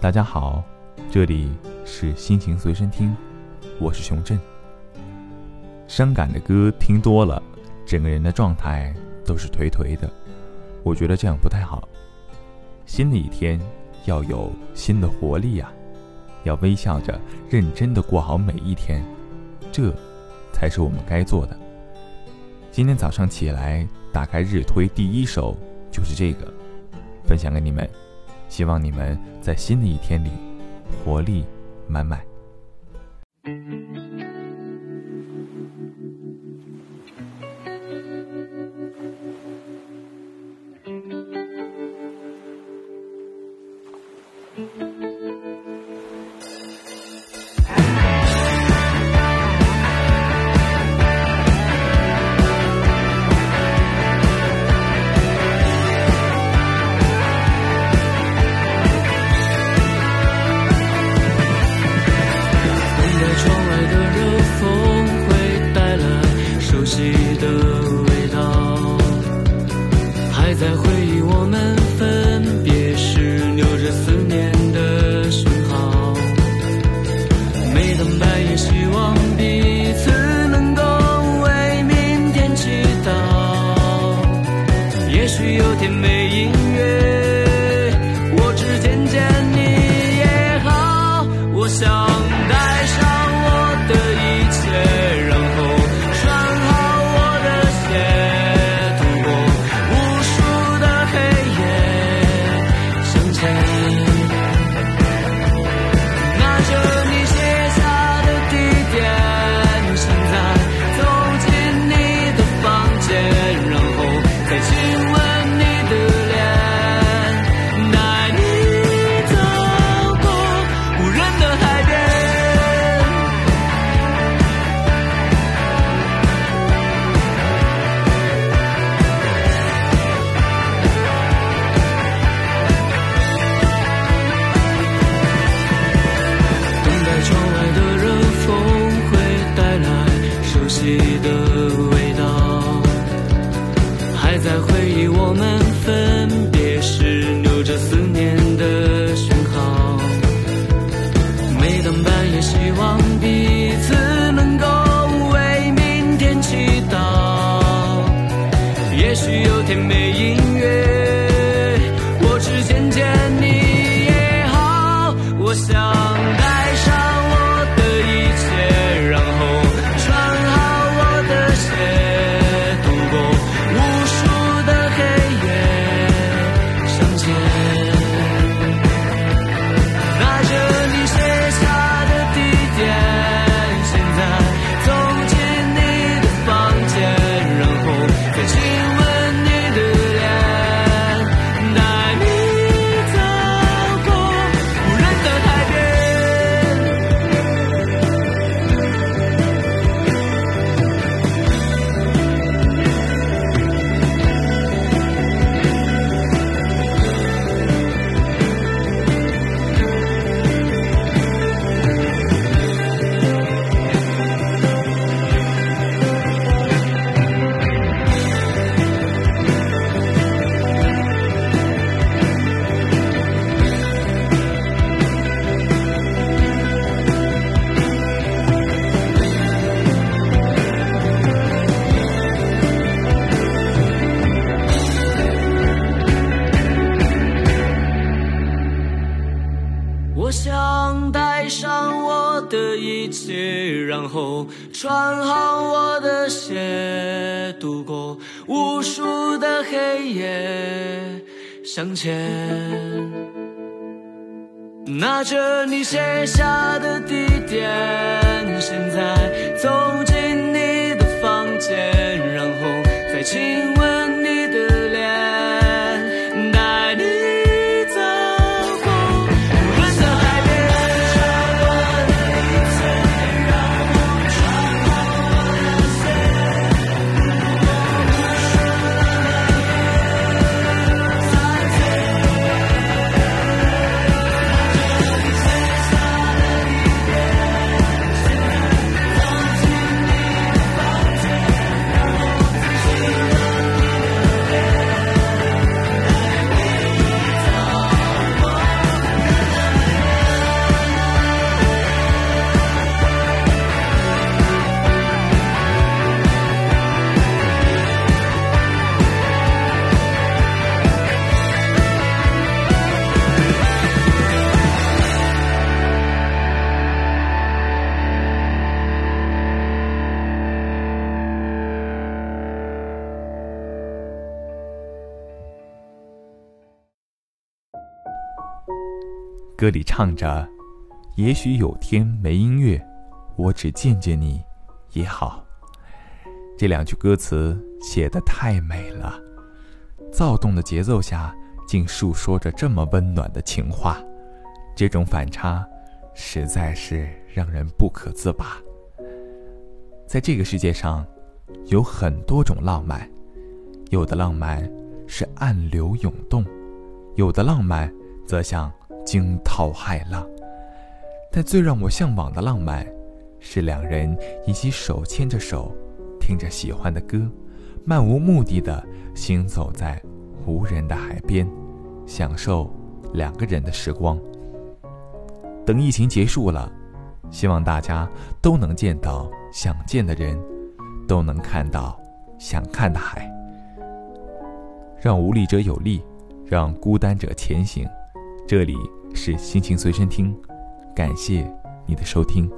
大家好，这里是心情随身听，我是熊振。伤感的歌听多了，整个人的状态都是颓颓的，我觉得这样不太好。新的一天要有新的活力呀，要微笑着认真的过好每一天，这才是我们该做的。今天早上起来打开日推，第一首就是这个，分享给你们，希望你们在新的一天里活力满满。so querida. 后穿好我的鞋，度过无数的黑夜，向前。拿着你写下的地点，现在走进你的房间，然后再亲歌里唱着：“也许有天没音乐，我只见见你也好。”这两句歌词写得太美了，躁动的节奏下竟诉说着这么温暖的情话，这种反差实在是让人不可自拔。在这个世界上，有很多种浪漫，有的浪漫是暗流涌动，有的浪漫则像惊涛骇浪。但最让我向往的浪漫，是两人一起手牵着手。听着喜欢的歌，漫无目的的行走在无人的海边，享受两个人的时光。等疫情结束了，希望大家都能见到想见的人，都能看到想看的海。让无力者有力，让孤单者前行。这里是心情随身听，感谢你的收听。